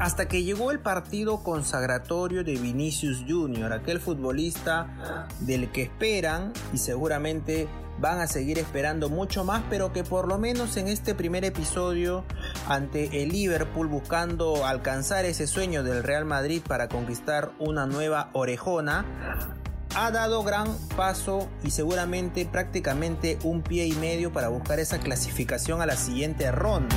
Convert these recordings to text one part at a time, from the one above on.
hasta que llegó el partido consagratorio de Vinicius Jr., aquel futbolista del que esperan y seguramente van a seguir esperando mucho más, pero que por lo menos en este primer episodio ante el Liverpool buscando alcanzar ese sueño del Real Madrid para conquistar una nueva orejona, ha dado gran paso y seguramente prácticamente un pie y medio para buscar esa clasificación a la siguiente ronda.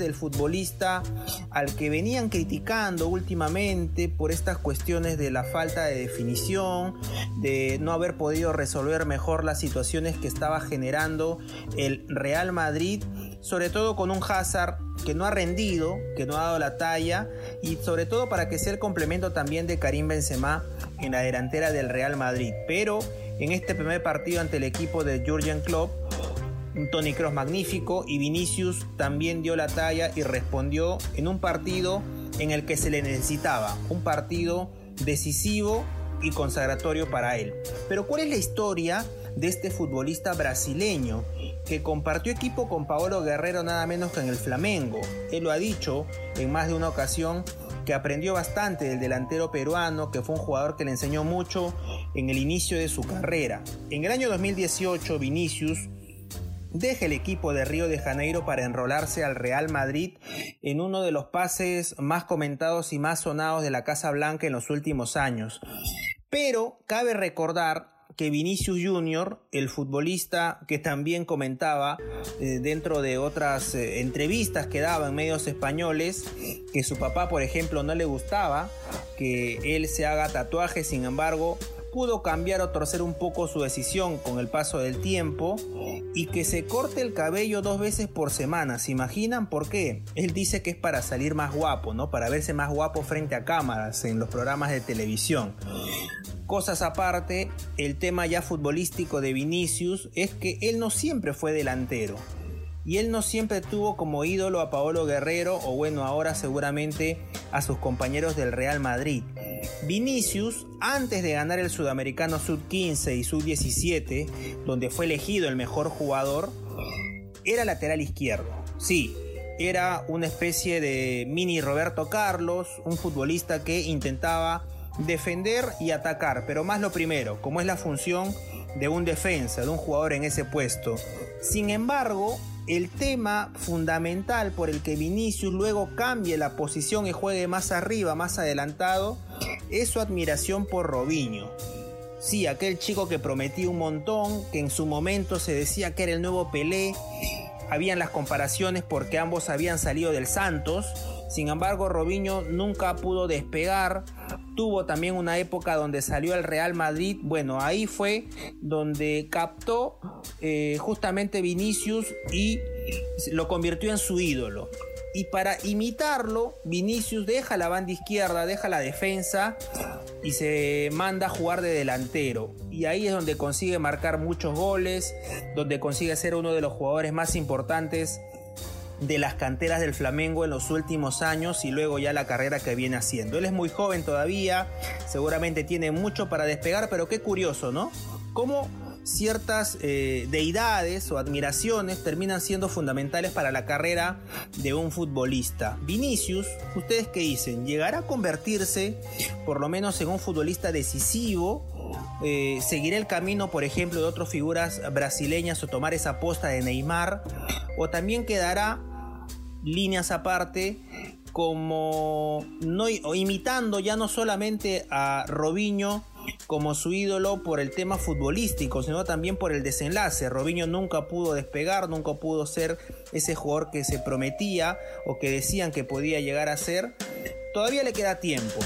Del futbolista al que venían criticando últimamente por estas cuestiones de la falta de definición, de no haber podido resolver mejor las situaciones que estaba generando el Real Madrid, sobre todo con un Hazard que no ha rendido, que no ha dado la talla y sobre todo para que sea el complemento también de Karim Benzema en la delantera del Real Madrid. Pero en este primer partido ante el equipo de Jurgen Klopp un Tony Cross magnífico y Vinicius también dio la talla y respondió en un partido en el que se le necesitaba, un partido decisivo y consagratorio para él. Pero ¿cuál es la historia de este futbolista brasileño que compartió equipo con Paolo Guerrero nada menos que en el Flamengo? Él lo ha dicho en más de una ocasión que aprendió bastante del delantero peruano, que fue un jugador que le enseñó mucho en el inicio de su carrera. En el año 2018 Vinicius deja el equipo de Río de Janeiro para enrolarse al Real Madrid en uno de los pases más comentados y más sonados de la Casa Blanca en los últimos años. Pero cabe recordar que Vinicius Jr., el futbolista que también comentaba eh, dentro de otras eh, entrevistas que daba en medios españoles, que su papá, por ejemplo, no le gustaba que él se haga tatuaje, sin embargo, pudo cambiar o torcer un poco su decisión con el paso del tiempo y que se corte el cabello dos veces por semana. ¿Se imaginan por qué? Él dice que es para salir más guapo, ¿no? Para verse más guapo frente a cámaras en los programas de televisión. Cosas aparte, el tema ya futbolístico de Vinicius es que él no siempre fue delantero y él no siempre tuvo como ídolo a Paolo Guerrero o bueno, ahora seguramente a sus compañeros del Real Madrid. Vinicius, antes de ganar el Sudamericano Sub-15 y Sub-17, donde fue elegido el mejor jugador, era lateral izquierdo. Sí, era una especie de mini Roberto Carlos, un futbolista que intentaba defender y atacar, pero más lo primero, como es la función de un defensa, de un jugador en ese puesto. Sin embargo, el tema fundamental por el que Vinicius luego cambie la posición y juegue más arriba, más adelantado, es su admiración por Robinho. Sí, aquel chico que prometía un montón, que en su momento se decía que era el nuevo Pelé, habían las comparaciones porque ambos habían salido del Santos, sin embargo Robinho nunca pudo despegar, tuvo también una época donde salió al Real Madrid, bueno, ahí fue donde captó eh, justamente Vinicius y lo convirtió en su ídolo. Y para imitarlo, Vinicius deja la banda izquierda, deja la defensa y se manda a jugar de delantero. Y ahí es donde consigue marcar muchos goles, donde consigue ser uno de los jugadores más importantes de las canteras del Flamengo en los últimos años y luego ya la carrera que viene haciendo. Él es muy joven todavía, seguramente tiene mucho para despegar, pero qué curioso, ¿no? Cómo ciertas eh, deidades o admiraciones terminan siendo fundamentales para la carrera de un futbolista. Vinicius, ¿ustedes qué dicen? ¿Llegará a convertirse por lo menos en un futbolista decisivo? Eh, ¿Seguirá el camino, por ejemplo, de otras figuras brasileñas o tomar esa posta de Neymar? ¿O también quedará líneas aparte como no, imitando ya no solamente a Robinho como su ídolo por el tema futbolístico, sino también por el desenlace. Robinho nunca pudo despegar, nunca pudo ser ese jugador que se prometía o que decían que podía llegar a ser. Todavía le queda tiempo.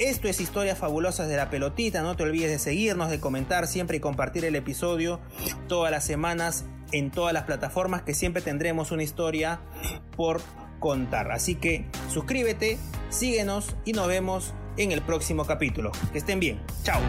Esto es Historias Fabulosas de la Pelotita. No te olvides de seguirnos, de comentar siempre y compartir el episodio todas las semanas en todas las plataformas que siempre tendremos una historia por contar. Así que suscríbete, síguenos y nos vemos en el próximo capítulo. Que estén bien. Chao.